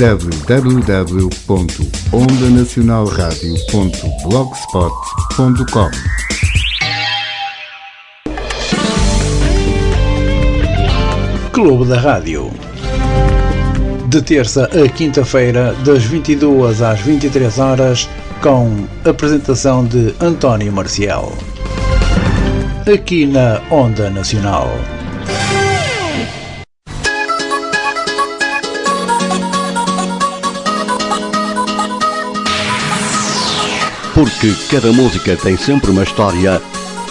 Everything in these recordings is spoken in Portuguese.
www.ondanacionalradio.blogspot.com Clube da Rádio. De terça a quinta-feira, das 22 às 23 horas, com apresentação de António Marcial. Aqui na Onda Nacional. Porque cada música tem sempre uma história,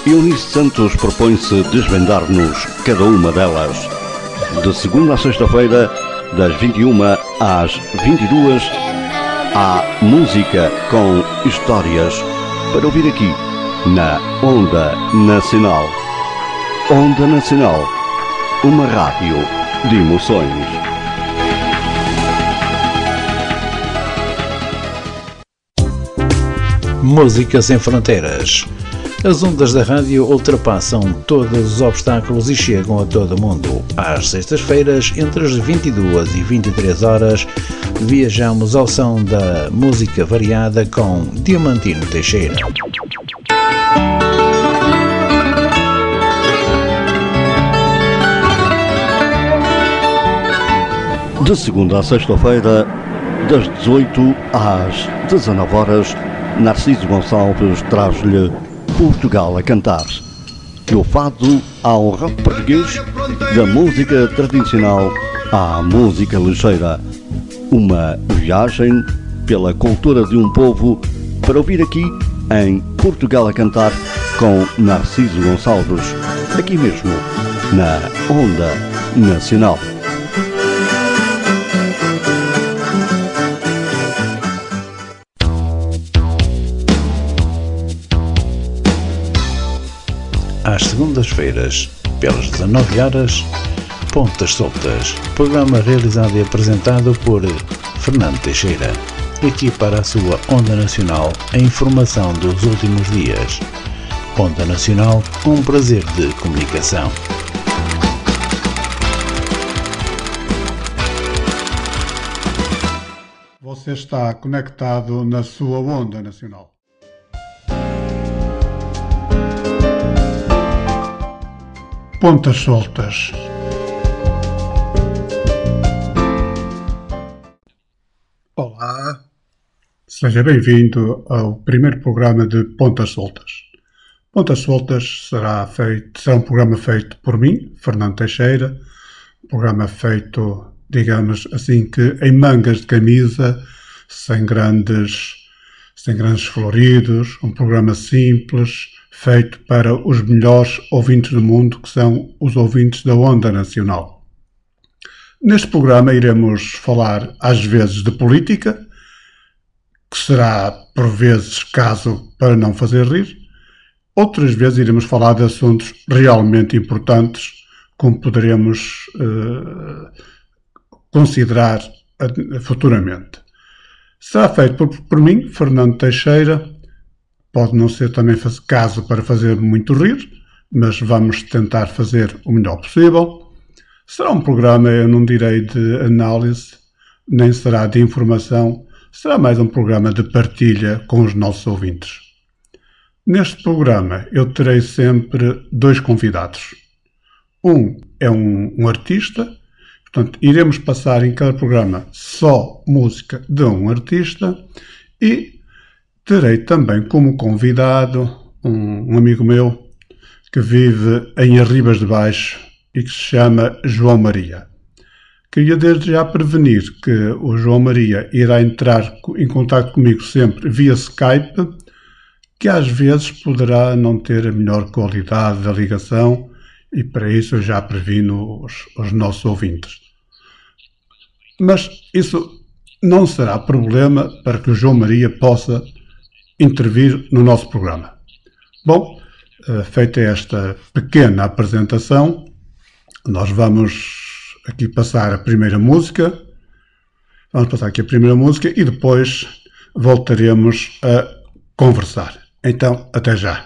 Eunice Santos propõe-se desvendar-nos cada uma delas. De segunda a sexta-feira, das 21 às 22, há música com histórias para ouvir aqui na Onda Nacional. Onda Nacional, uma rádio de emoções. Música sem fronteiras. As ondas da rádio ultrapassam todos os obstáculos e chegam a todo mundo. Às sextas-feiras, entre as 22 e 23 horas, viajamos ao som da música variada com Diamantino Teixeira. De segunda a sexta-feira, das 18 às 19 horas, Narciso Gonçalves traz-lhe Portugal a cantar. Do fado ao rock português, da música tradicional à música ligeira. Uma viagem pela cultura de um povo para ouvir aqui em Portugal a cantar com Narciso Gonçalves, aqui mesmo, na Onda Nacional. Segundas-feiras, pelas 19 horas, Pontas Soltas, programa realizado e apresentado por Fernando Teixeira. Aqui para a sua Onda Nacional, a informação dos últimos dias. Onda Nacional, um prazer de comunicação. Você está conectado na sua Onda Nacional. Pontas soltas. Olá, seja bem-vindo ao primeiro programa de Pontas Soltas. Pontas Soltas será, feito, será um programa feito por mim, Fernando Teixeira, um programa feito, digamos assim, que em mangas de camisa, sem grandes, sem grandes floridos, um programa simples, feito para os melhores ouvintes do mundo, que são os ouvintes da Onda Nacional. Neste programa iremos falar às vezes de política, que será por vezes caso para não fazer rir, outras vezes iremos falar de assuntos realmente importantes, como poderemos uh, considerar futuramente. Será feito por, por mim, Fernando Teixeira, Pode não ser também caso para fazer muito rir, mas vamos tentar fazer o melhor possível. Será um programa, eu não direi de análise, nem será de informação, será mais um programa de partilha com os nossos ouvintes. Neste programa eu terei sempre dois convidados. Um é um, um artista, portanto, iremos passar em cada programa só música de um artista e terei também como convidado um, um amigo meu que vive em Arribas de Baixo e que se chama João Maria. Queria desde já prevenir que o João Maria irá entrar em contato comigo sempre via Skype, que às vezes poderá não ter a melhor qualidade da ligação e para isso eu já previno os, os nossos ouvintes. Mas isso não será problema para que o João Maria possa intervir no nosso programa. Bom, eh, feita esta pequena apresentação, nós vamos aqui passar a primeira música. Vamos passar aqui a primeira música e depois voltaremos a conversar. Então, até já.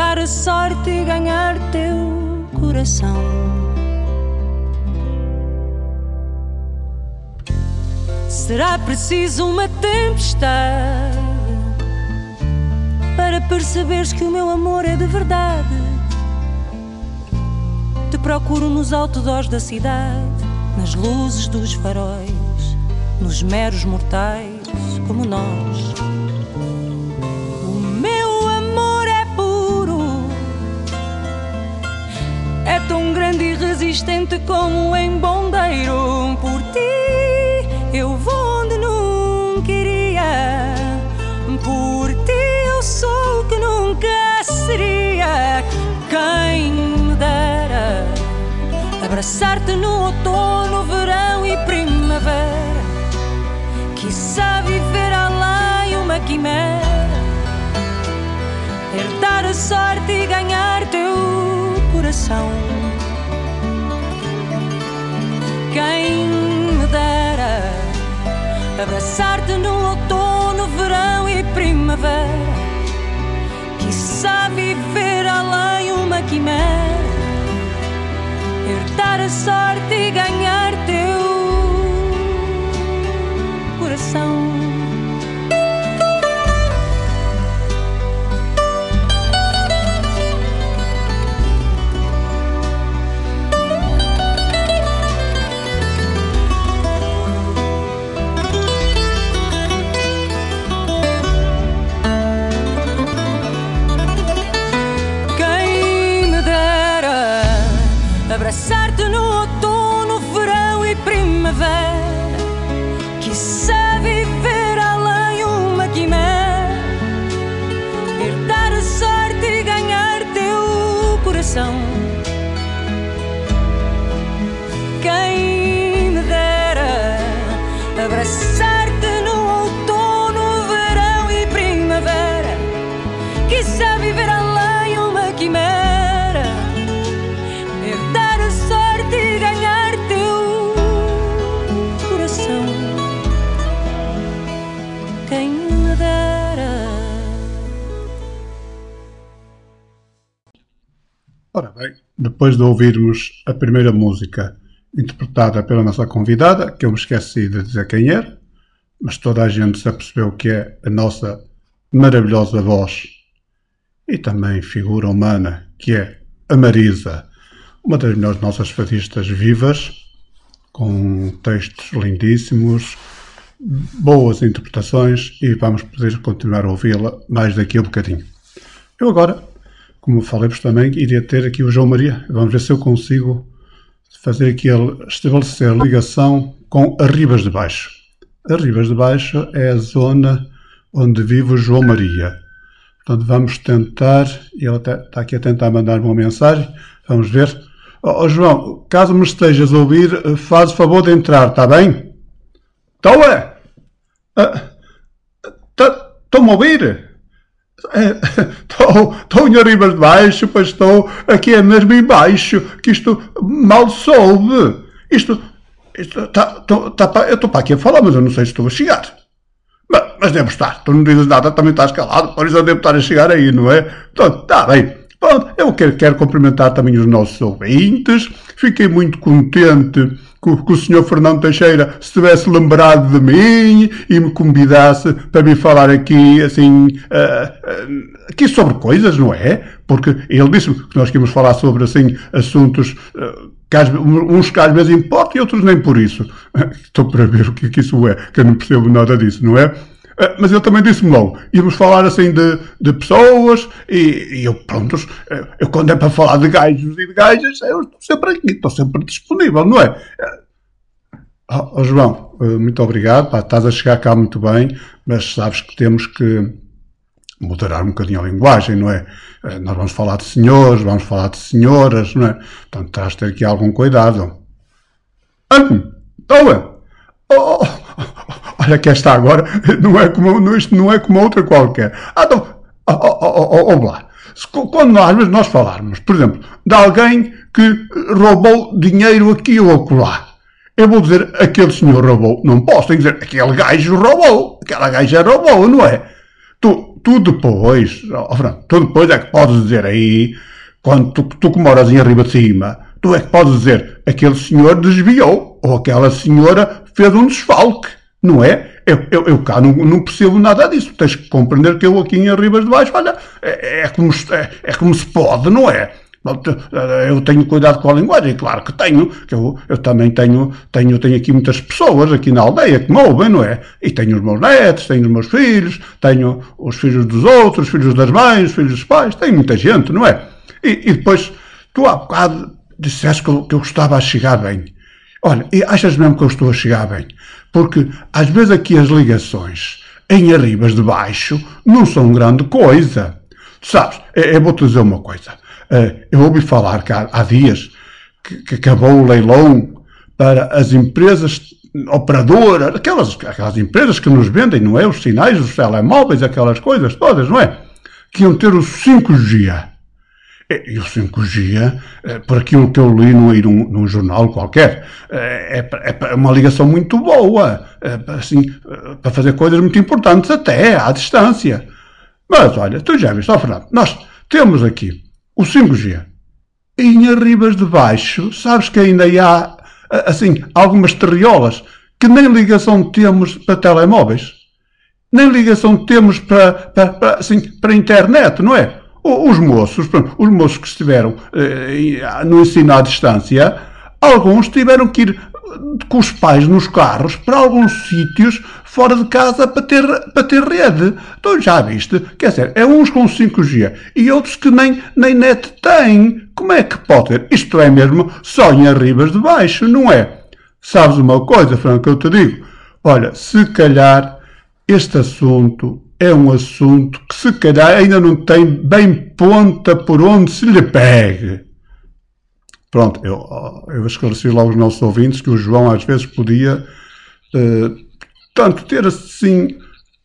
A sorte e ganhar teu coração. Será preciso uma tempestade para perceberes que o meu amor é de verdade te procuro nos outdoors da cidade, nas luzes dos faróis, nos meros mortais como nós. Resistente como em bondeiro. Por ti eu vou onde nunca iria, por ti eu sou o que nunca seria. Quem Abraçar-te no outono, verão e primavera. Quiçá viver além uma quimera. Herdar a sorte e ganhar teu coração. Quem me dera abraçar-te no outono, verão e primavera. Quiçá viver além uma quimera herdar a sorte e ganhar teu depois de ouvirmos a primeira música interpretada pela nossa convidada, que eu me esqueci de dizer quem era, mas toda a gente se apercebeu que é a nossa maravilhosa voz e também figura humana, que é a Marisa, uma das melhores nossas fadistas vivas, com textos lindíssimos, boas interpretações e vamos poder continuar a ouvi-la mais daqui a um bocadinho. Eu agora como falei-vos também, iria ter aqui o João Maria. Vamos ver se eu consigo fazer aqui, estabelecer ligação com as Ribas de Baixo. As Ribas de Baixo é a zona onde vive o João Maria. Portanto, vamos tentar, ele está aqui a tentar mandar uma mensagem, vamos ver. Oh, oh, João, caso me estejas a ouvir, faz o favor de entrar, está bem? Estou é? Estão-me ah, a ouvir? Estou, estou em arriba de baixo, pois estou aqui é mesmo em baixo, que isto mal soube. Isto, isto tá, tô, tá, eu estou para aqui a falar, mas eu não sei se estou a chegar. Mas, mas devo estar, tu não dizes nada, também estás calado, por isso eu devo estar a chegar aí, não é? Então, está bem. Pronto, eu quero, quero cumprimentar também os nossos ouvintes. Fiquei muito contente que, que o senhor Fernando Teixeira se tivesse lembrado de mim e me convidasse para me falar aqui, assim, uh, uh, aqui sobre coisas, não é? Porque ele disse que nós queríamos falar sobre, assim, assuntos uh, que às, uns que às vezes importam e outros nem por isso. Estou para ver o que, que isso é, que eu não percebo nada disso, não é? Eh, mas ele também disse-me logo, íamos falar assim de, de pessoas e, e eu, pronto, eh, eu quando é para falar de gajos e de gajas, eu estou sempre aqui, estou sempre disponível, não é? Oh, oh João, muito obrigado, pá, estás a chegar cá muito bem, mas sabes que temos que moderar um bocadinho a linguagem, não é? Nós vamos falar de senhores, vamos falar de senhoras, não é? Portanto, terás de ter aqui algum cuidado. Hum, estou oh, oh, olha que esta agora não é como, não é como outra qualquer. Ah, então, oh, lá. Quando nós, nós falarmos, por exemplo, de alguém que roubou dinheiro aqui ou acolá, eu vou dizer aquele senhor roubou. Não posso, tenho que dizer aquele gajo roubou. Aquela gaja roubou, não é? Tu, tu depois, oh, Fran, tu depois é que podes dizer aí, quando tu, tu que moras em arriba de cima, tu é que podes dizer aquele senhor desviou ou aquela senhora fez um desfalque. Não é? Eu, eu, eu cá não, não, percebo nada disso. Tens que compreender que eu aqui em Arribas de Baixo, olha, é, é, como, é, é como se pode, não é? Eu tenho cuidado com a linguagem, claro que tenho, que eu, eu também tenho, tenho, tenho aqui muitas pessoas aqui na aldeia que me ouvem, não é? E tenho os meus netos, tenho os meus filhos, tenho os filhos dos outros, os filhos das mães, os filhos dos pais, tenho muita gente, não é? E, e depois, tu há bocado disseste que eu, que eu gostava a chegar bem. Olha, e achas mesmo que eu estou a chegar bem? Porque às vezes aqui as ligações em arribas de baixo não são grande coisa. Sabes, eu vou-te dizer uma coisa. Eh, eu ouvi falar que há, dias que, acabou o leilão para as empresas operadoras, aquelas, aquelas empresas que nos vendem, não é? Os sinais, os telemóveis, aquelas coisas todas, não é? Que iam ter o 5G. E o 5G, eh, por aquilo que eu li num, num, jornal qualquer, eh, é, é, uma ligação muito boa, é, assim, para fazer coisas muito importantes até à distância. Mas olha, tu já viste, ó Fernando, nós temos aqui o 5G. E em arribas de baixo, sabes que ainda há, assim, algumas terriolas que nem ligação temos para telemóveis. Nem ligação temos para, para, para, assim, para internet, não é? Os moços, os moços que estiveram eh, no ensino à distância, alguns tiveram que ir com os pais nos carros para alguns sítios fora de casa para ter, para ter rede. Então já viste? Quer dizer, é uns com 5G e outros que nem, nem net têm. Como é que pode ter? Isto é mesmo só em arribas de baixo, não é? Sabes uma coisa, Franco, eu te digo? Olha, se calhar este assunto é um assunto que se calhar ainda não tem bem ponta por onde se lhe pegue. Pronto, eu, eu esclareci lá aos nossos ouvintes que o João às vezes podia, uh, tanto ter assim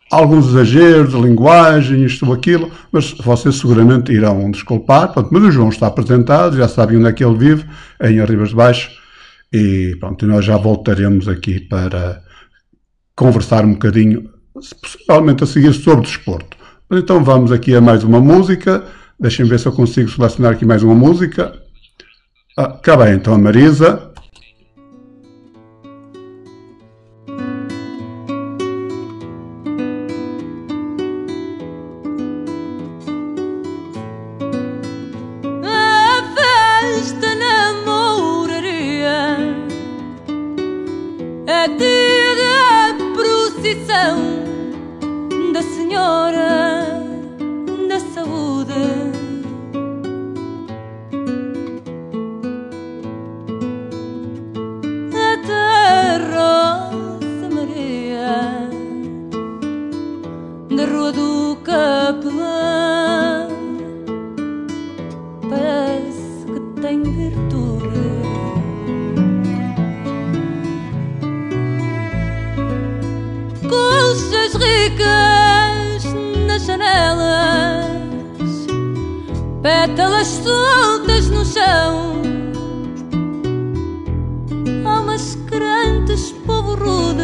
alguns exageros de linguagem, isto ou aquilo, mas vocês seguramente irão desculpar. Pronto, mas o João está apresentado, já sabem onde é que ele vive, em Arribas de Baixo, e pronto, nós já voltaremos aqui para conversar um bocadinho possivelmente a seguir sobre desporto. Mas então vamos aqui a mais uma música. Deixem ver se eu consigo selecionar aqui mais uma música. Ah, cá bem, então a Marisa. Pétalas soltas no chão. Almas crentes, povo rude.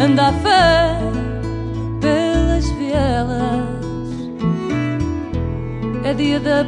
Anda a fé pelas vielas, é dia da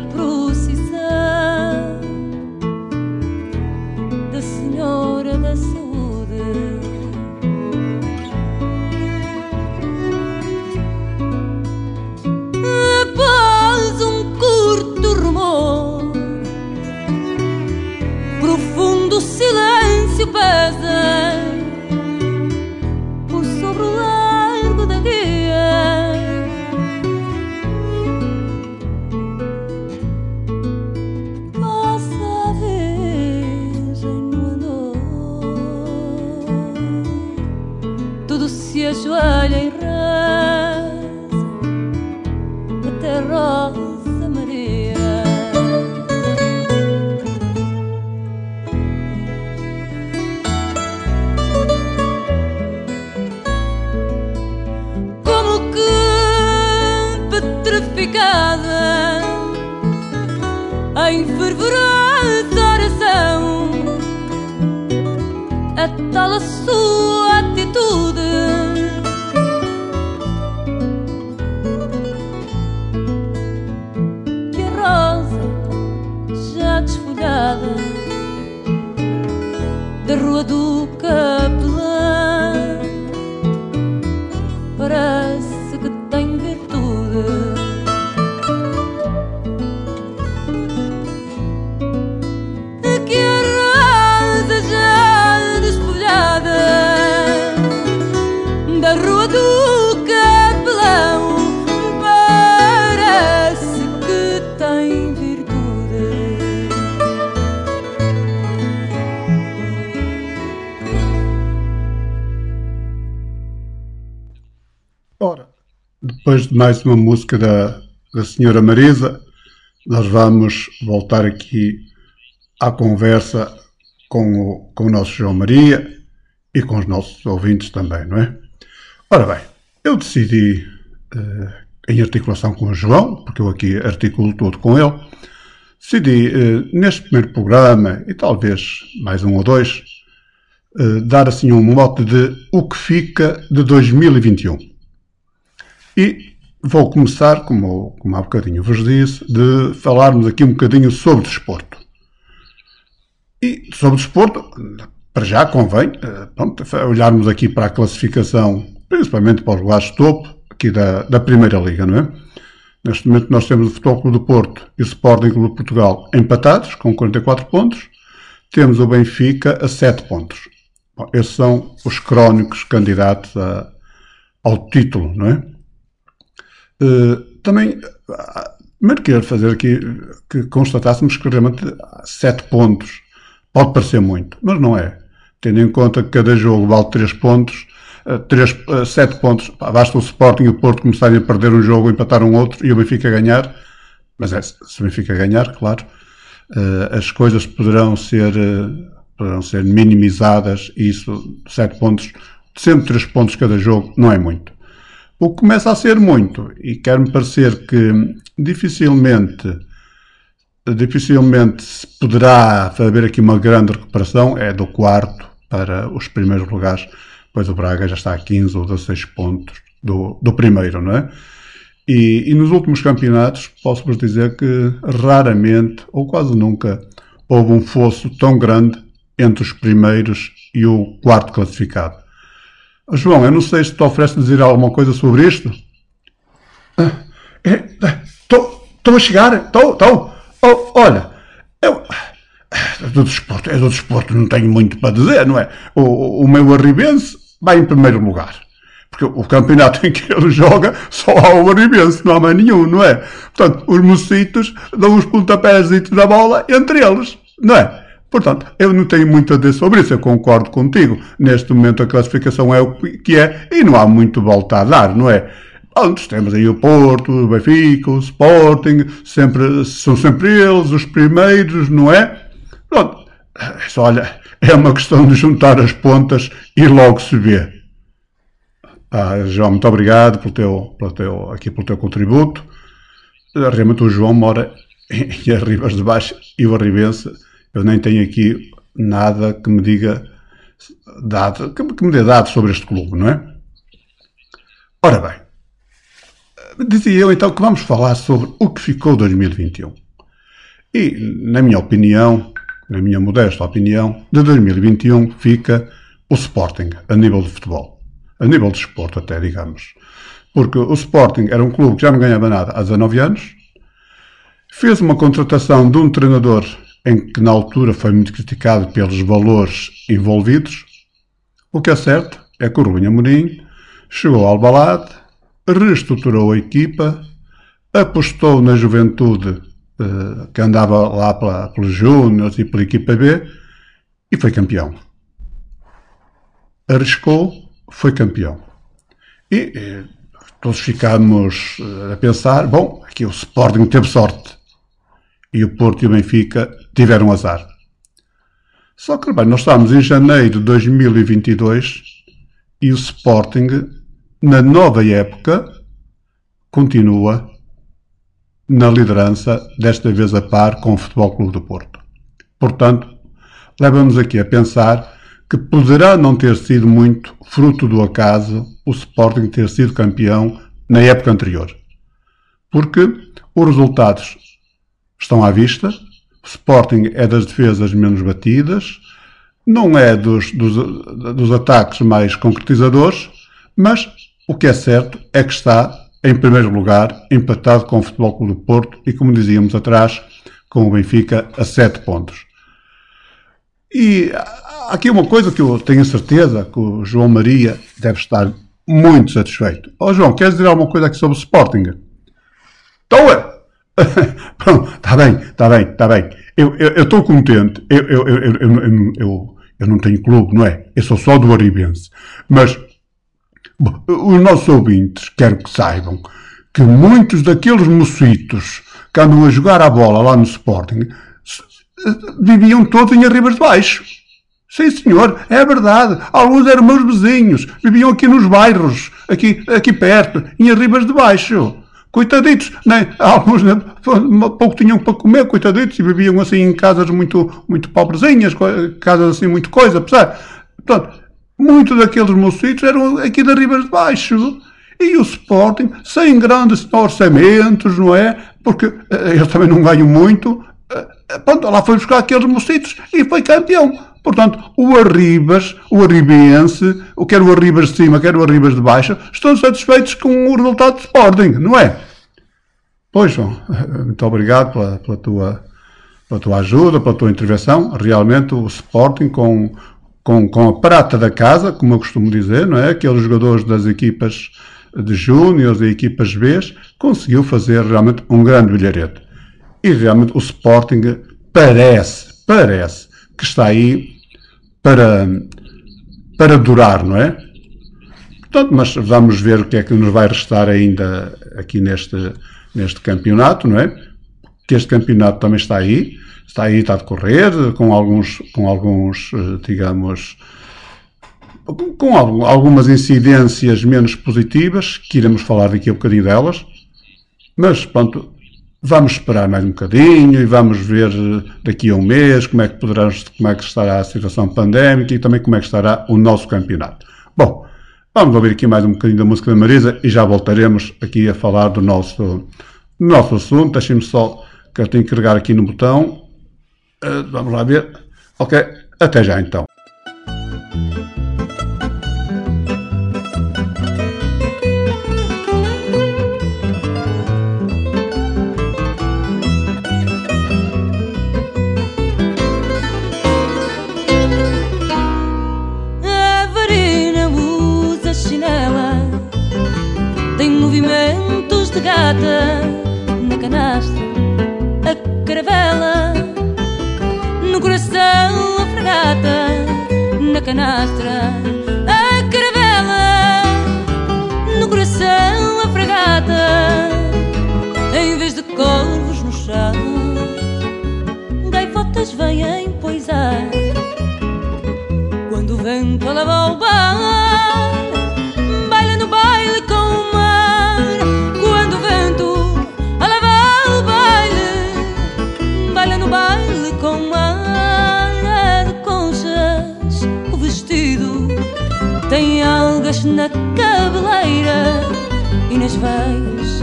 rua do depois de mais uma música da, da Senhora Marisa, nós vamos voltar aqui à conversa com o, com o nosso João Maria e com os nossos ouvintes também, não é? Ora bem, eu decidi, eh, em articulação com o João, porque eu aqui articulo tudo com ele, decidi, eh, neste primeiro programa, e talvez mais um ou dois, eh, dar assim um mote de o que fica de 2021. E vou começar, como, como há bocadinho vos disse, de falarmos aqui um bocadinho sobre desporto. E sobre desporto, para já convém eh, pronto, olharmos aqui para a classificação, principalmente para os lugares de topo, aqui da, da Primeira Liga, não é? Neste momento nós temos o Futebol Clube do Porto e o Sporting Clube de Portugal empatados, com 44 pontos. Temos o Benfica a 7 pontos. Bom, esses são os crónicos candidatos a, ao título, não é? Uh, também, uh, primeiro quero fazer aqui que constatássemos que realmente 7 pontos pode parecer muito, mas não é. Tendo em conta que cada jogo vale 3 pontos, 3, 7 pontos, pá, basta o Sporting e o Porto começarem a perder um jogo, empatar um outro e o Benfica ganhar, mas é, se o Benfica ganhar, claro, as coisas poderão ser, poderão ser minimizadas e isso, 7 pontos, sempre 3 pontos cada jogo, não é muito. O que começa a ser muito, e quer-me parecer que dificilmente, dificilmente se poderá haver aqui uma grande recuperação, é do quarto para os primeiros lugares, pois o Braga já está a 15 ou 16 pontos do, do primeiro, não é? E, e nos últimos campeonatos, posso-vos dizer que raramente, ou quase nunca, houve um fosso tão grande entre os primeiros e o quarto classificado. João, eu não sei se te oferece dizer alguma coisa sobre isto. Estou é, a chegar, estou, estou. Oh, olha, eu. É do desporto, é do desporto, não tenho muito para dizer, não é? O, o meu Arribense vai em primeiro lugar. Porque o campeonato em que ele joga só há o Arribense, não há mais nenhum, não é? Portanto, os mocitos dão os pontapés da bola entre eles, não é? Portanto, eu não tenho muito a dizer sobre isso, eu concordo contigo. Neste momento a classificação é o que é e não há muito volta a dar, não é? Antes temos aí o Porto, o Benfica, o Sporting, sempre, são sempre eles os primeiros, não é? Pronto, olha, é uma questão de juntar as pontas e logo se vê. Ah, João, muito obrigado pelo teu, pelo teu, aqui pelo teu contributo. Realmente o João mora em Arribas de Baixo e o Arribense, eu nem tenho aqui nada que me diga dado, que me dê dados sobre este clube, não é? Ora bem, dizia eu então que vamos falar sobre o que ficou 2021. E, na minha opinião, na minha modesta opinião, de 2021 fica o Sporting, a nível de futebol. A nível de esporte até, digamos. Porque o Sporting era um clube que já não ganhava nada há 19 anos, fez uma contratação de um treinador em que na altura foi muito criticado pelos valores envolvidos. O que é certo é que o Rubem Amorim chegou ao Albalade, reestruturou a equipa, apostou na juventude eh, que andava lá pela, pelos Júniors e pela equipa B e foi campeão. Arriscou, foi campeão. E eh, todos ficámos eh, a pensar, bom, aqui o Sporting teve sorte e o Porto e o Benfica tiveram azar. Só que, bem, nós estamos em janeiro de 2022 e o Sporting, na nova época, continua na liderança, desta vez a par com o Futebol Clube do Porto. Portanto, leva-nos aqui a pensar que poderá não ter sido muito fruto do acaso o Sporting ter sido campeão na época anterior. Porque os resultados estão à vista, Sporting é das defesas menos batidas, não é dos, dos, dos ataques mais concretizadores, mas o que é certo é que está em primeiro lugar, empatado com o Futebol Clube do Porto e, como dizíamos atrás, com o Benfica a 7 pontos. E há aqui uma coisa que eu tenho certeza que o João Maria deve estar muito satisfeito. Ó oh, João, queres dizer alguma coisa aqui sobre o Sporting? Estou! É. Pronto, está bem, está bem, está bem. Eu estou contente. Eu, eu, eu, eu, eu, eu não tenho clube, não é? Eu sou só do Aribense. Mas os nossos ouvintes quero que saibam que muitos daqueles mocitos que andam a jogar a bola lá no Sporting viviam todos em Arribas de Baixo. Sim, senhor, é verdade. Alguns eram meus vizinhos, viviam aqui nos bairros, aqui, aqui perto, em Arribas de Baixo. Coitaditos, né? alguns né? pouco tinham para comer, coitaditos, e viviam assim em casas muito, muito pobrezinhas, casas assim, muito coisa, percebe? Portanto, Muitos daqueles mocinhos eram aqui da Ribas de Baixo. E o Sporting, sem grandes orçamentos, não é? Porque uh, eles também não ganham muito. Uh, pronto, lá foi buscar aqueles mocinhos e foi campeão. Portanto, o Arribas, o Arribense, quer o Arribas de cima, quer o Arribas de baixo, estão satisfeitos com o resultado do Sporting, não é? Pois, João, muito obrigado pela, pela, tua, pela tua ajuda, pela tua intervenção. Realmente o Sporting com com, com a prata da casa, como eu costumo dizer, não é? Aqueles jogadores das equipas de júniores e equipas B, conseguiu fazer realmente um grande bilharete. E realmente o Sporting parece, parece que está aí para, para durar, não é? Portanto, mas vamos ver o que é que nos vai restar ainda aqui neste, neste campeonato, não é? Que este campeonato também está aí está aí, está a decorrer, com alguns, com alguns eh, digamos, com algumas incidências menos positivas, que iremos falar daqui a um bocadinho delas, mas pronto, vamos esperar mais um bocadinho e vamos ver eh, daqui a um mês como é que poderá, como é que estará a situação pandémica e também como é que estará o nosso campeonato. Bom, vamos ouvir aqui mais um bocadinho da música da Marisa e já voltaremos aqui a falar do nosso, do nosso assunto. Deixem-me só que eu tenho que carregar aqui no botão Uh, vamos lá ver. Ok, até já então. a caravela, no coração a fragata, em vez de corvos no chão, gaivotas vêm poisar quando o vento lava o bar. Nas veias.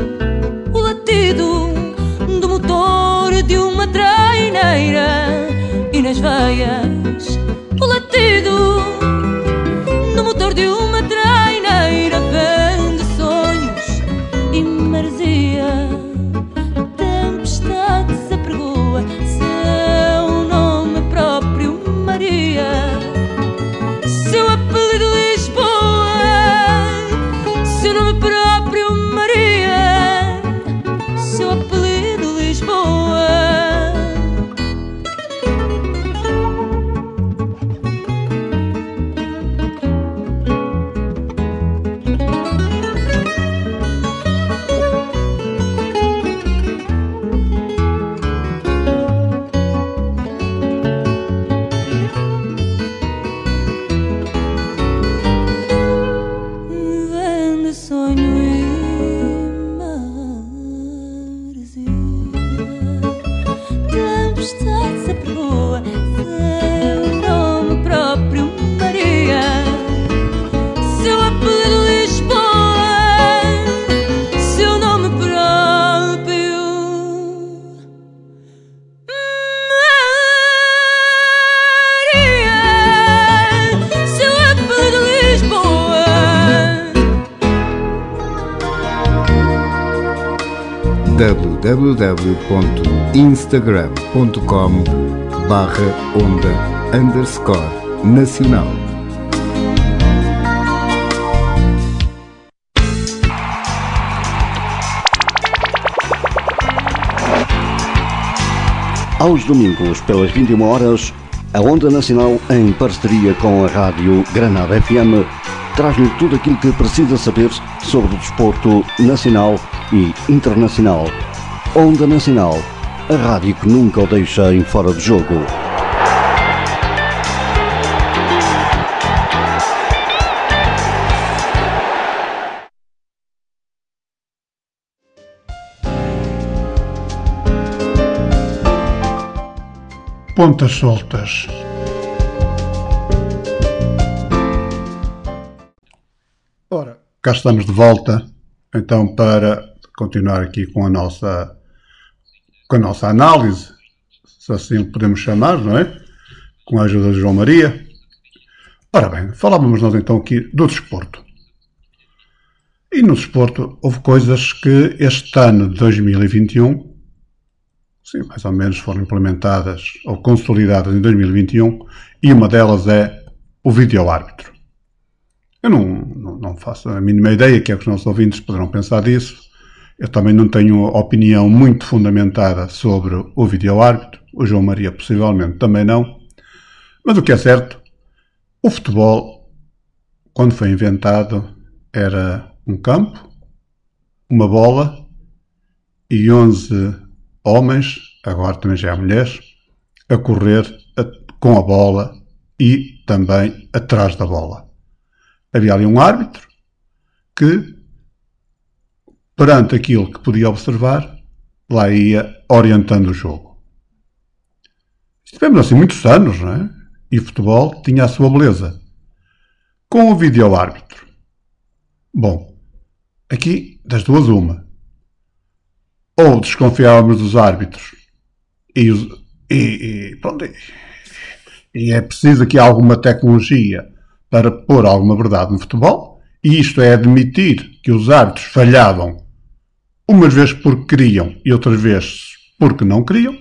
O latido Do motor de uma traineira. E nas veias www.instagram.com barra onda underscore nacional. Aos domingos, pelas 21 horas, a Onda Nacional, em parceria com a Rádio Granada FM, traz-lhe tudo aquilo que precisa saber sobre o desporto nacional e internacional. Onda Nacional, a rádio que nunca o deixa em fora de jogo. Pontas soltas. Ora, cá estamos de volta, então, para continuar aqui com a nossa, com a nossa análise, se assim podemos chamar, não é? Com a ajuda de João Maria. Ora bem, falávamos nós então aqui do desporto. E no desporto houve coisas que este ano de 2021 sim, mais ou menos foram implementadas ou consolidadas em 2021 e uma delas é o vídeo-árbitro. Eu não, não, não, faço a mínima ideia que é que os nossos ouvintes poderão pensar disso. Eu também não tenho opinião muito fundamentada sobre o vídeo-árbitro. O João Maria possivelmente também não. Mas o que é certo, o futebol, quando foi inventado, era um campo, uma bola e 11 homens, agora também já há mulheres, a correr a- com a bola e também atrás da bola. Havia ali um árbitro que, perante aquilo que podia observar, lá ia orientando o jogo. Estivemos assim muitos anos, não é? E o futebol tinha a sua beleza. Com o vídeo-árbitro. Bom, aqui das duas uma ou desconfiávamos dos árbitros e, os- e- e, pronto, e- e é preciso aqui alguma tecnologia para pôr alguma verdade no futebol, e isto é admitir que os árbitros falhavam umas vezes porque queriam e outras vezes porque não queriam,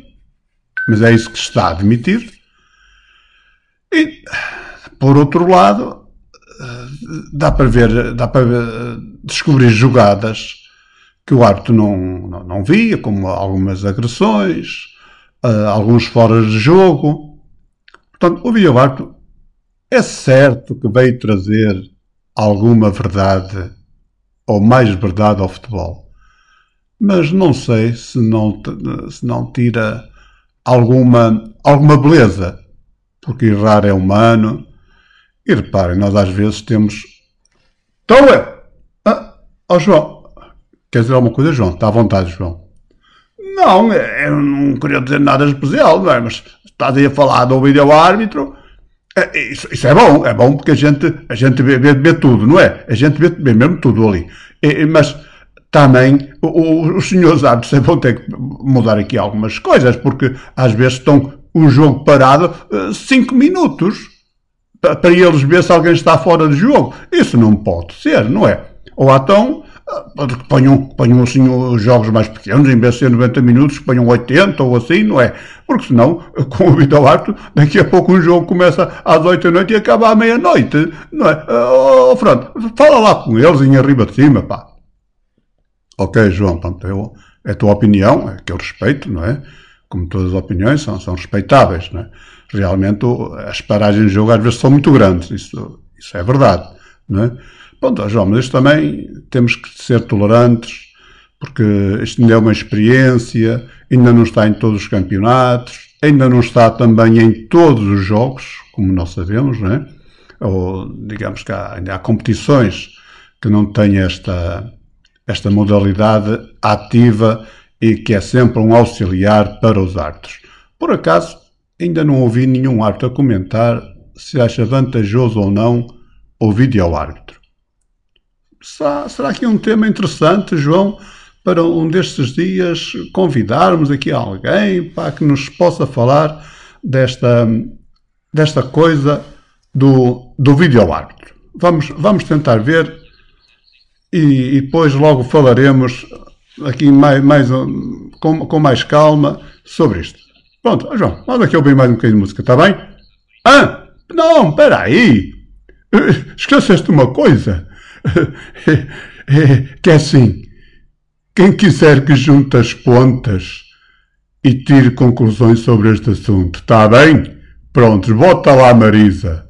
mas é isso que está a admitir. E, por outro lado, eh, dá para ver, dá para eh, descobrir jogadas que o árbitro não, não, não via, como algumas agressões, ah, alguns fora de jogo. Portanto, o vídeo-árbitro é certo que veio trazer alguma verdade, ou mais verdade ao futebol. Mas não sei se não, se não tira alguma, alguma beleza, porque errar é humano E reparem, nós às vezes temos. Então é! Ah, oh João, quer dizer alguma coisa, João? Está à vontade, João. Não, eu não queria dizer nada especial, não é? Mas estás aí a falar do vídeo árbitro. É, isso, isso, é bom, é bom porque a gente, a gente vê, vê, vê tudo, não é? A gente vê, vê mesmo tudo ali. E, mas também o, os senhores árbitros vão ter que mudar aqui algumas coisas, porque às vezes estão o jogo parado 5 uh, minutos para eles ver se alguém está fora de jogo. Isso não pode ser, não é? Ou então ponham, ponham assim os jogos mais pequenos, em vez de ser 90 minutos, ponham 80 ou assim, não é? Porque senão, com o vídeo árbitro, daqui a pouco um jogo começa às 8 da noite e acaba à meia-noite, não é? Oh, Fernando, fala lá com eles em arriba de cima, pá. Ok, João, eu, é a tua opinião, é que eu respeito, não é? Como todas as opiniões são, são respeitáveis, não é? Realmente as paragens de jogo às vezes são muito grandes, isso, isso é verdade, não é? Pronto, João, mas isto também temos que ser tolerantes, porque isto ainda é uma experiência, ainda não está em todos os campeonatos, ainda não está também em todos os jogos, como nós sabemos, não é? Ou digamos que há, ainda há competições que não têm esta, esta modalidade ativa e que é sempre um auxiliar para os árbitros. Por acaso, ainda não ouvi nenhum árbitro a comentar se acha vantajoso ou não o vídeo árbitro. Será, que é um tema interessante, João, para um destes dias convidarmos aqui alguém para que nos possa falar desta, desta coisa do, do vídeo árbitro? Vamos, vamos tentar ver e, e depois logo falaremos aqui mais, mais, com, com mais calma sobre isto. Pronto, João, manda aqui ouvir mais um bocadinho de música, está bem? Ah, não, espera aí. Esqueceste uma coisa. que é assim, quem quiser que junte as pontas e tire conclusões sobre este assunto, está bem? Pronto, bota lá Marisa.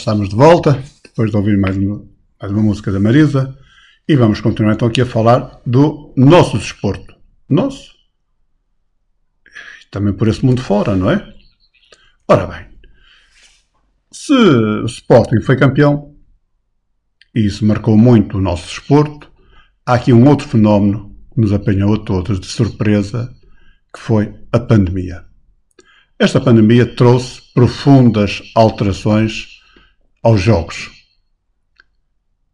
Estamos de volta, depois de ouvir mais uma, mais uma música da Marisa, e vamos continuar então aqui a falar do nosso desporto. Nosso? Também por esse mundo fora, não é? Ora bem, se o Sporting foi campeão, e isso marcou muito o nosso desporto, há aqui um outro fenómeno que nos apanhou a todos de surpresa, que foi a pandemia. Esta pandemia trouxe profundas alterações aos jogos.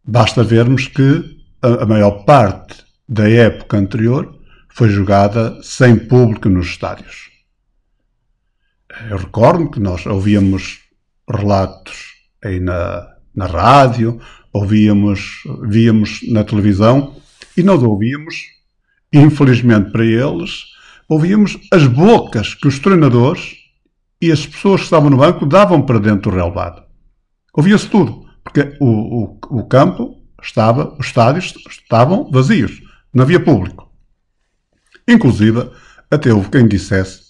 Basta vermos que a maior parte da época anterior foi jogada sem público nos estádios. Eu recordo que nós ouvíamos relatos aí na, na rádio, ouvíamos, víamos na televisão e nós ouvíamos, infelizmente para eles, ouvíamos as bocas que os treinadores e as pessoas que estavam no banco davam para dentro do relevado. Ouvia-se tudo, porque o, o, o campo estava, os estádios estavam vazios, não havia público. Inclusive, até houve quem dissesse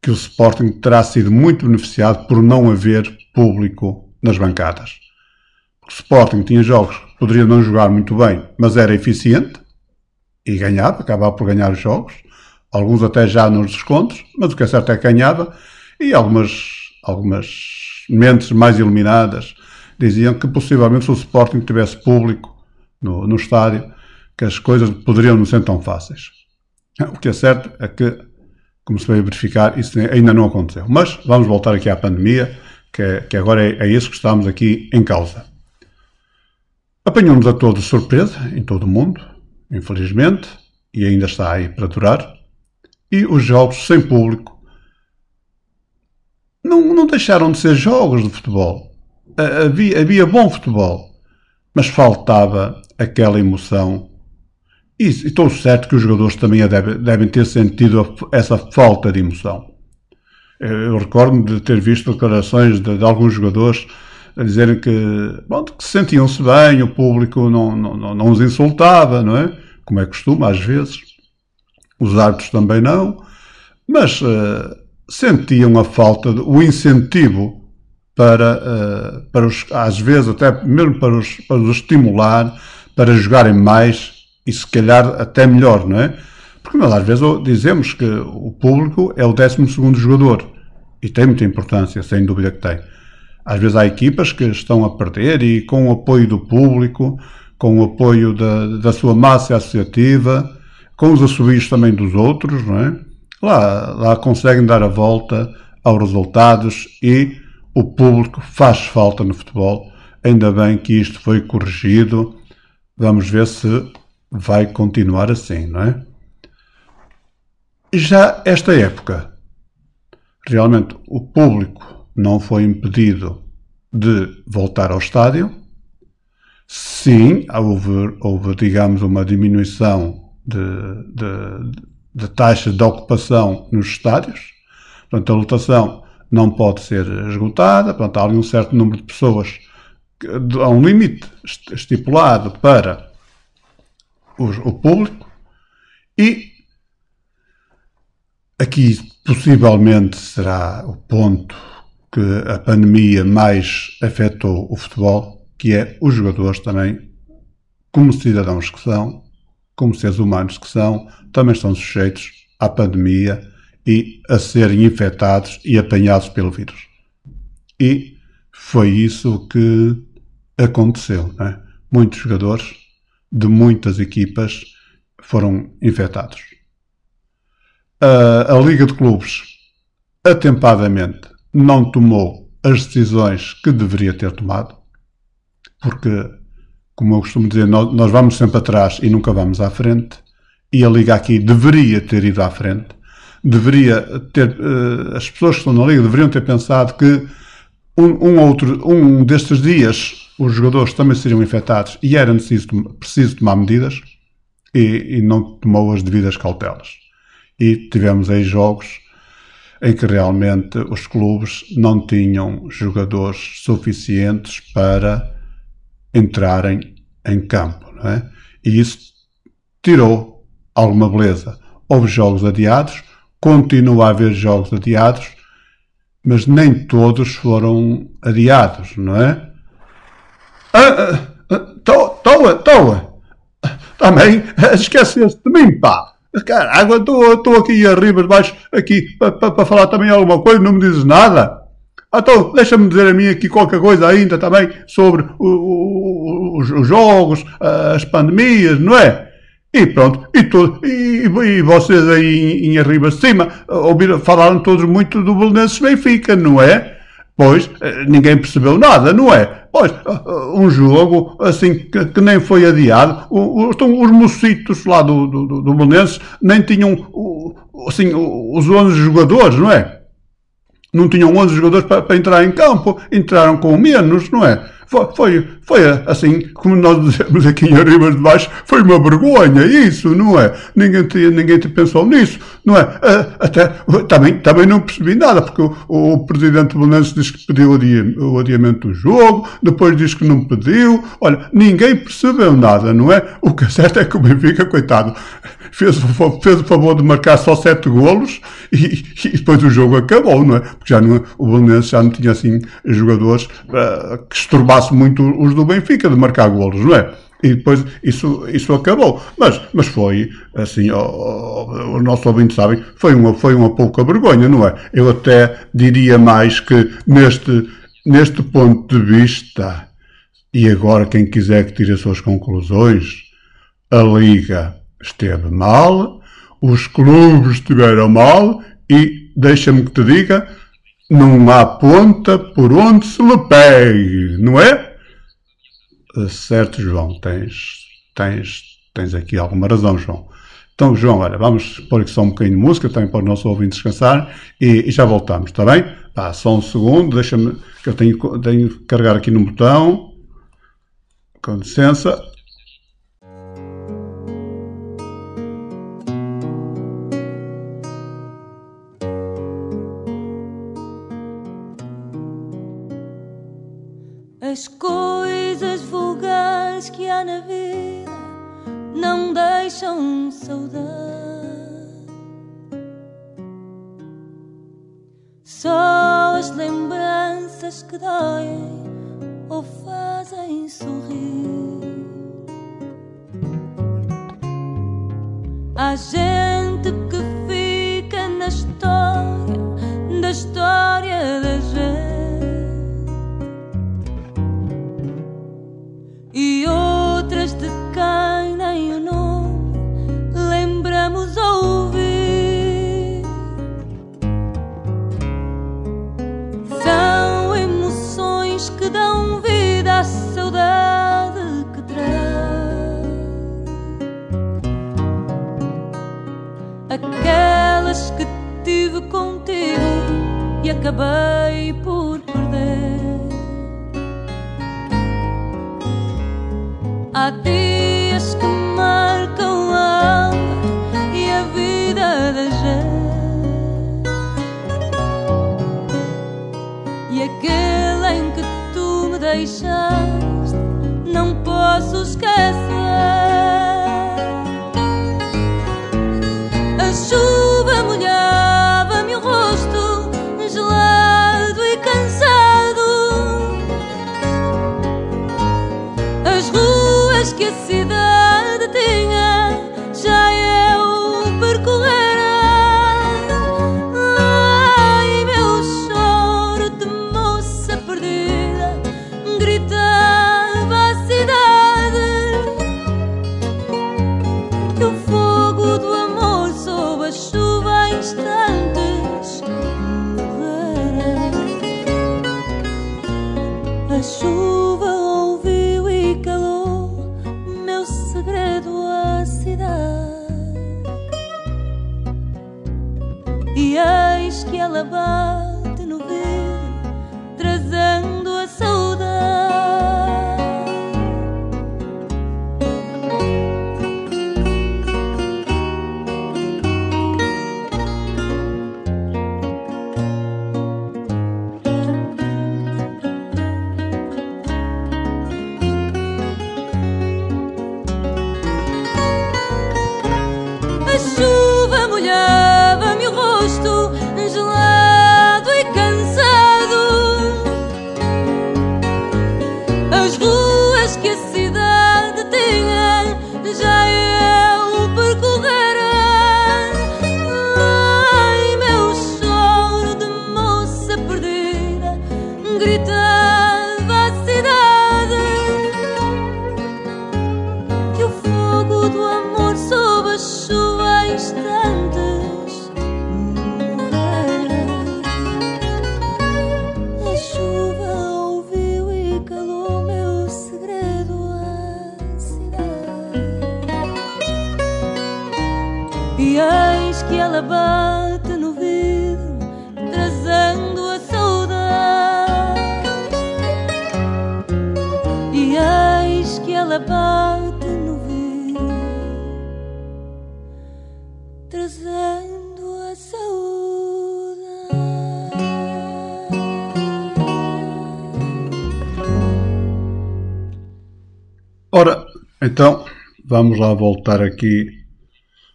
que o Sporting terá sido muito beneficiado por não haver público nas bancadas. O Sporting tinha jogos que poderia não jogar muito bem, mas era eficiente e ganhava, acabava por ganhar os jogos, alguns até já nos descontos, mas o que é certo é que ganhava, e algumas, algumas mentes mais iluminadas diziam que possivelmente se o Sporting tivesse público no, no estádio, que as coisas poderiam não ser tão fáceis. O que é certo é que, como se veio verificar, isso ainda não aconteceu. Mas vamos voltar aqui à pandemia, que, é, que agora é, é isso que estamos aqui em causa. Apanhou-nos a todos surpresa, em todo o mundo, infelizmente, e ainda está aí para durar. E os jogos sem público não, não deixaram de ser jogos de futebol. Havia, havia bom futebol, mas faltava aquela emoção e estou certo que os jogadores também devem, devem ter sentido essa falta de emoção. Eu recordo-me de ter visto declarações de, de, alguns jogadores a dizerem que, que sentiam-se bem, o público não, não, não os insultava, não é? Como é costume, às vezes. Os árbitros também não. Mas uh, sentiam a falta, de, o incentivo para, uh, para os, às vezes até mesmo para os, para os estimular, para jogarem mais e se calhar até melhor, não é? Porque nós às vezes dizemos que o público é o 12 jogador e tem muita importância, sem dúvida que tem. Às vezes há equipas que estão a perder e com o apoio do público, com o apoio da, da sua massa associativa, com os assobios também dos outros, não é? Lá, lá conseguem dar a volta aos resultados e o público faz falta no futebol. Ainda bem que isto foi corrigido. Vamos ver se vai continuar assim, não é? Já esta época, realmente o público não foi impedido de voltar ao estádio. Sim, houve, houve digamos, uma diminuição de, de, de taxa de ocupação nos estádios. Portanto, a lotação não pode ser esgotada. Portanto, há ali um certo número de pessoas, há um limite estipulado para o público e aqui possivelmente será o ponto que a pandemia mais afetou o futebol, que é os jogadores também, como cidadãos que são, como seres humanos que são, também estão sujeitos à pandemia e a serem infectados e apanhados pelo vírus. E foi isso que aconteceu. É? Muitos jogadores de muitas equipas foram infectados. A, a Liga de Clubes, atempadamente, não tomou as decisões que deveria ter tomado, porque, como eu costumo dizer, nós, vamos sempre atrás e nunca vamos à frente, e a Liga aqui deveria ter ido à frente, deveria ter, uh, as pessoas que estão na Liga deveriam ter pensado que um, um outro, um destes dias os jogadores também seriam infectados e era preciso, preciso tomar medidas e, e, não tomou as devidas cautelas. E tivemos aí jogos em que realmente os clubes não tinham jogadores suficientes para entrarem em campo, não é? E isso tirou alguma beleza. Houve jogos adiados, continua a haver jogos adiados, mas nem todos foram adiados, não é? Toa, toa. Também esqueceste de mim, pá. Caramba, estou aqui arriba, baixo, aqui, para falar também alguma coisa, não me dizes nada. Então, deixa-me dizer a mim aqui qualquer coisa ainda também sobre o, o, os, os, jogos, as pandemias, não é? E pronto, e, tudo, e, e vocês aí em, em arriba de cima ouviram, falaram todos muito do Belenenses Benfica, não é? Pois, eh, ninguém percebeu nada, não é? Pois, um jogo assim que, que nem foi adiado. O, o, então, os mocitos lá do, do, do Belenenses nem tinham assim, os 11 jogadores, não é? Não tinham 11 jogadores para, para entrar em campo, entraram com menos, não é? Foi, foi, foi assim, como nós dizemos aqui em Arribas de Baixo, foi uma vergonha isso, não é? Ninguém, ninguém pensou nisso, não é? Ah, até, também, também não percebi nada, porque o, o presidente Belenenses disse que pediu o adiamento do jogo, depois disse que não pediu, olha, ninguém percebeu nada, não é? O que é certo é que o Benfica, coitado, fez, fez o favor de marcar só sete golos e, e, depois o jogo acabou, não é? Porque já não, o Belenenses já não tinha assim jogadores uh, que estorbassem muito os do Benfica de marcar golos, não é? E depois isso, isso acabou. Mas, mas foi, assim, o, nosso ouvinte sabe, foi uma, foi uma pouca vergonha, não é? Eu até diria mais que neste, neste ponto de vista, e agora quem quiser que tire as suas conclusões, a Liga esteve mal, os clubes estiveram mal e, deixa-me que te diga, não há ponta por onde se lhe pegue, não é? Certo, João, tens, tens, tens aqui alguma razão, João. Então, João, olha, vamos pôr aqui só um bocadinho de música também para o nosso ouvinte descansar e, e já voltamos, está bem? Pá, só um segundo, deixa-me, que eu tenho, tenho que carregar aqui no botão. Com licença. Acabei por Há dias vamos lá voltar aqui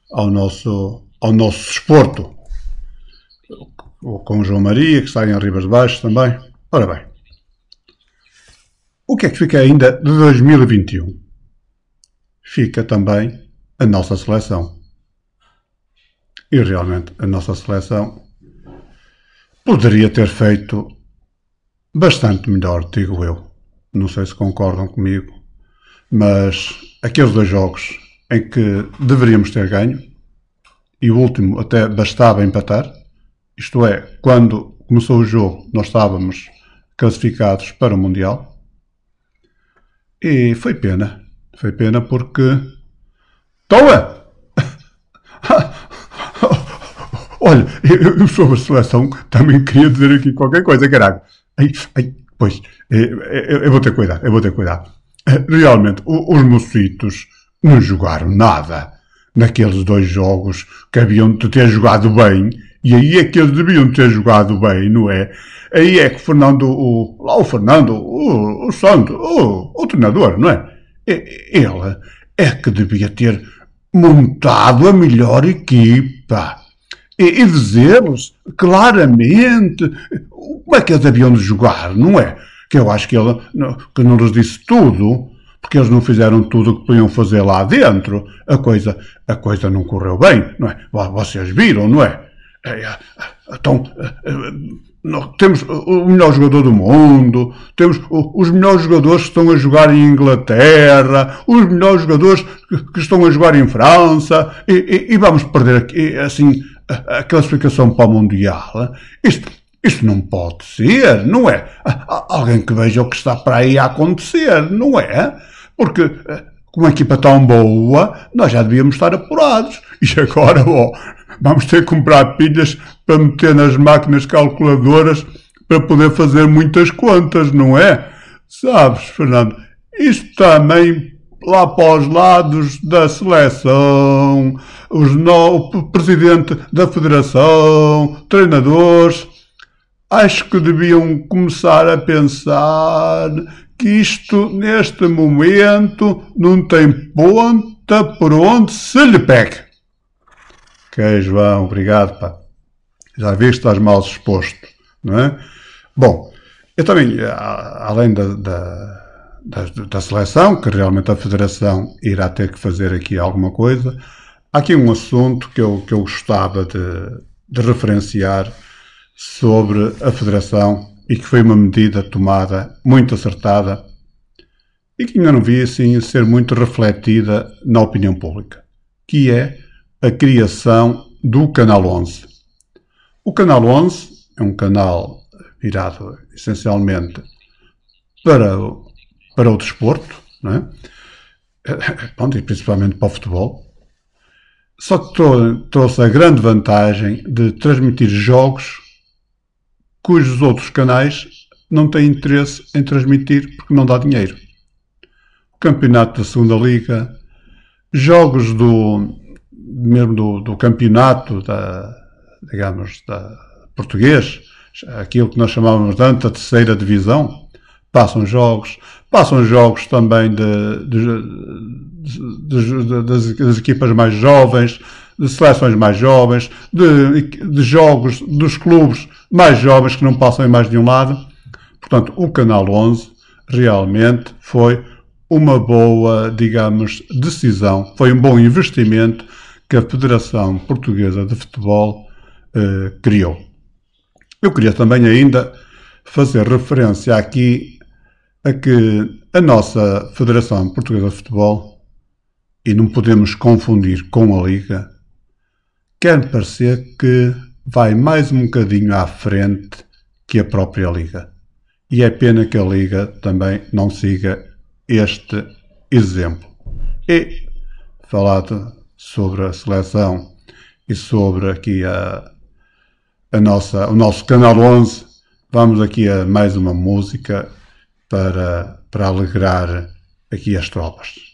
ao nosso, ao nosso desporto. Com o João Maria, que está em Ribas de Baixo também. Ora bem, o que é que fica ainda de 2021? Fica também a nossa seleção. E realmente a nossa seleção poderia ter feito bastante melhor, digo eu. Não sei se concordam comigo, mas aqueles dois jogos em que deveríamos ter ganho, e o último até bastava empatar, isto é, quando começou o jogo nós estávamos classificados para o Mundial, e foi pena, foi pena porque... Toa! Olha, eu sobre a seleção também queria dizer aqui qualquer coisa, caralho. Ai, ai, pois, eu, eu, vou ter cuidado, eu vou ter cuidado. Realmente, os mocitos não jogaram nada naqueles dois jogos que haviam de ter jogado bem, e aí é que eles deviam ter jogado bem, não é? Aí é que Fernando, o, lá o Fernando, o, o Santo, o, o treinador, não é? Ele é que devia ter montado a melhor equipa e, e dizer-lhes claramente como é que eles haviam de jogar, não é? Que eu acho que ele que não lhes disse tudo, porque eles não fizeram tudo o que podiam fazer lá dentro, a coisa, a coisa não correu bem, não é? Vocês viram, não é? é, é então, é, temos o melhor jogador do mundo, temos os melhores jogadores que estão a jogar em Inglaterra, os melhores jogadores que estão a jogar em França, e, e, e vamos perder assim, a, a classificação para o Mundial. Isto, isto não pode ser, não é? Alguém que veja o que está para aí a acontecer, não é? Porque eh, com uma equipa tão boa, nós já devíamos estar apurados. E agora, ó, vamos ter que comprar pilhas para meter nas máquinas calculadoras para poder fazer muitas contas, não é? Sabes, Fernando, isto também lá para os lados da seleção, os no, o presidente da federação, treinadores, acho que deviam começar a pensar que isto, neste momento, não tem ponta por onde se lhe pegue. Ok, João, obrigado, pá. Já viste, estás mal exposto, não é? Bom, eu também, além da, da, da, da seleção, que realmente a Federação irá ter que fazer aqui alguma coisa, há aqui um assunto que eu, que eu gostava de, de referenciar sobre a Federação e que foi uma medida tomada muito acertada e que ainda não vi assim ser muito refletida na opinião pública, que é a criação do Canal 11. O Canal 11 é um canal virado essencialmente para, o, para o desporto, não é? E principalmente para o futebol, só que trouxe a grande vantagem de transmitir jogos cujos outros canais não têm interesse em transmitir porque não dá dinheiro. O campeonato da segunda liga, jogos do mesmo do, do campeonato da digamos da português, aquilo que nós chamávamos de a terceira divisão, passam jogos, passam jogos também de, de, de, das equipas mais jovens, de seleções mais jovens, de, de jogos dos clubes mais jovens que não passam em mais de um lado. Portanto, o Canal 11 realmente foi uma boa, digamos, decisão, foi um bom investimento que a Federação Portuguesa de Futebol eh, criou. Eu queria também ainda fazer referência aqui a que a nossa Federação Portuguesa de Futebol, e não podemos confundir com a Liga, quer parecer que vai mais um bocadinho à frente que a própria Liga. E é pena que a Liga também não siga este exemplo. E, falado sobre a seleção e sobre aqui a, a nossa, o nosso Canal 11, vamos aqui a mais uma música para, para alegrar aqui as tropas.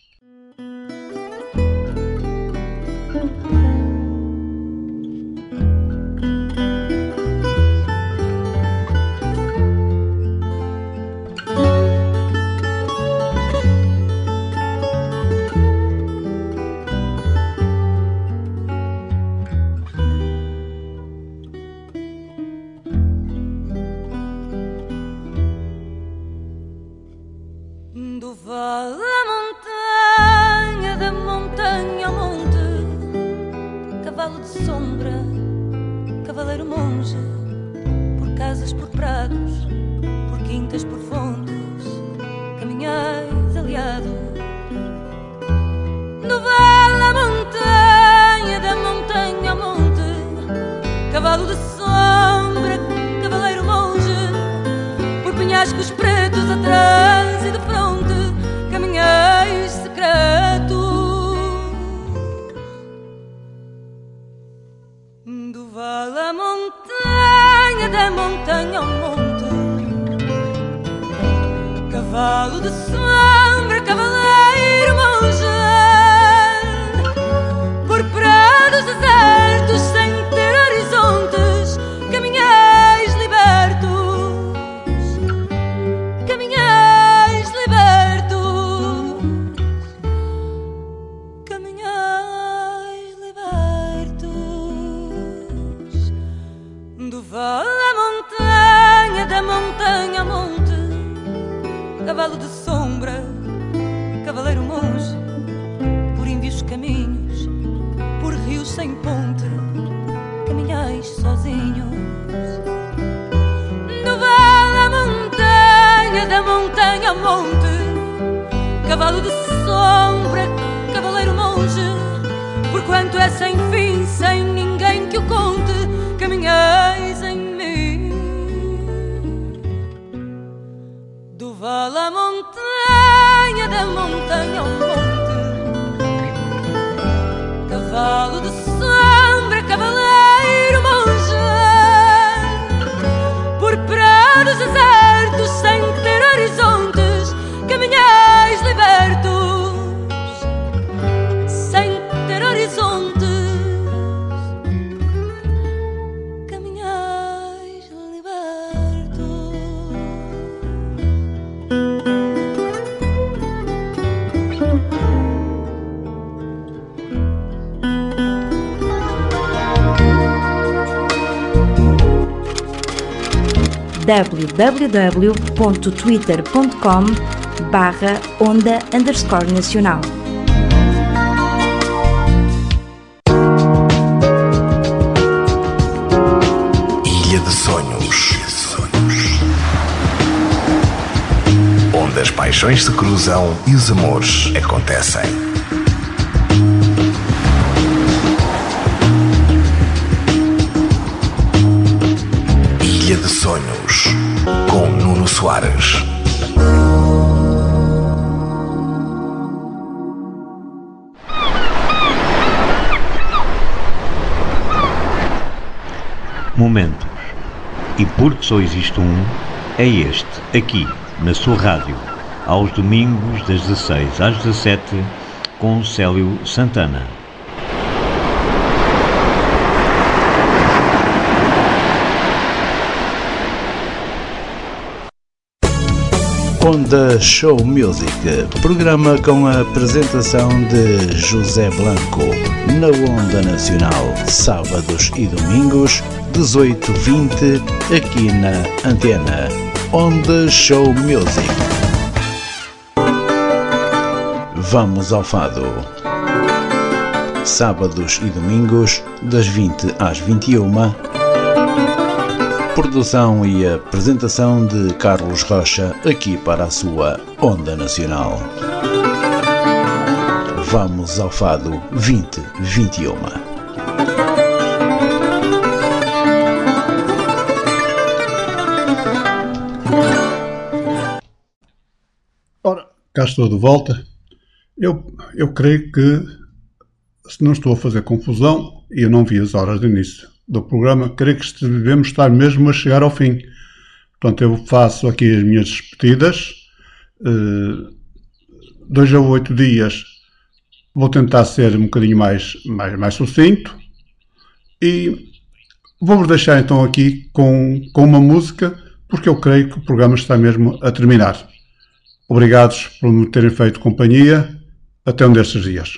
www.twitter.com barra onda underscore nacional. Ilha de Sonhos. Onde as paixões se cruzam e os amores acontecem. De Sonhos, Soares. Momentos. E porque só existe um, é este, aqui, na sua rádio, aos domingos das 16 às 17, com Célio Santana. Onda Show Music, programa com a apresentação de José Blanco, na Onda Nacional, sábados e domingos, 18-20, aqui na Antena. Onda Show Music. Vamos ao Fado. Sábados e domingos, das 20 às 21 Produção e apresentação de Carlos Rocha, aqui para a sua Onda Nacional. Vamos ao Fado 2021. Ora, cá estou de volta. Eu, eu creio que, se não estou a fazer confusão, eu não vi as horas de início do programa. Creio que devemos estar mesmo a chegar ao fim. Portanto, eu faço aqui as minhas despedidas. Uh, dois a oito dias vou tentar ser um bocadinho mais, mais, mais sucinto. E vou-vos deixar então aqui com, com uma música, porque eu creio que o programa está mesmo a terminar. Obrigados por me terem feito companhia. Até um destes dias.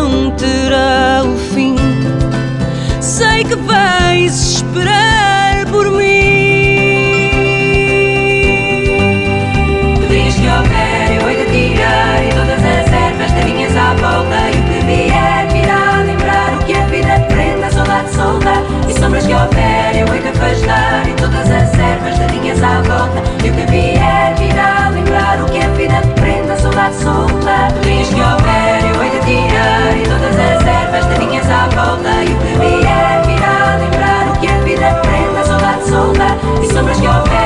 não terá o fim. Sei que vais esperar por mim. Pedinhas-lhe ao pé, eu hei de tirar, e todas as ervas terrinhas à volta, e o que vier virá lembrar o que a vida prenda, saudade solta, e sombras que houver, eu hei de afastar, e todas as ervas terrinhas à volta, e o que vier virá lembrar o que a vida prenda, saudade solta, pedinhas-lhe ao pé dia E todas as ervas daninhas à volta. E o que vier virá lembrar O que a vida prenda Saudade solta e sombras que houver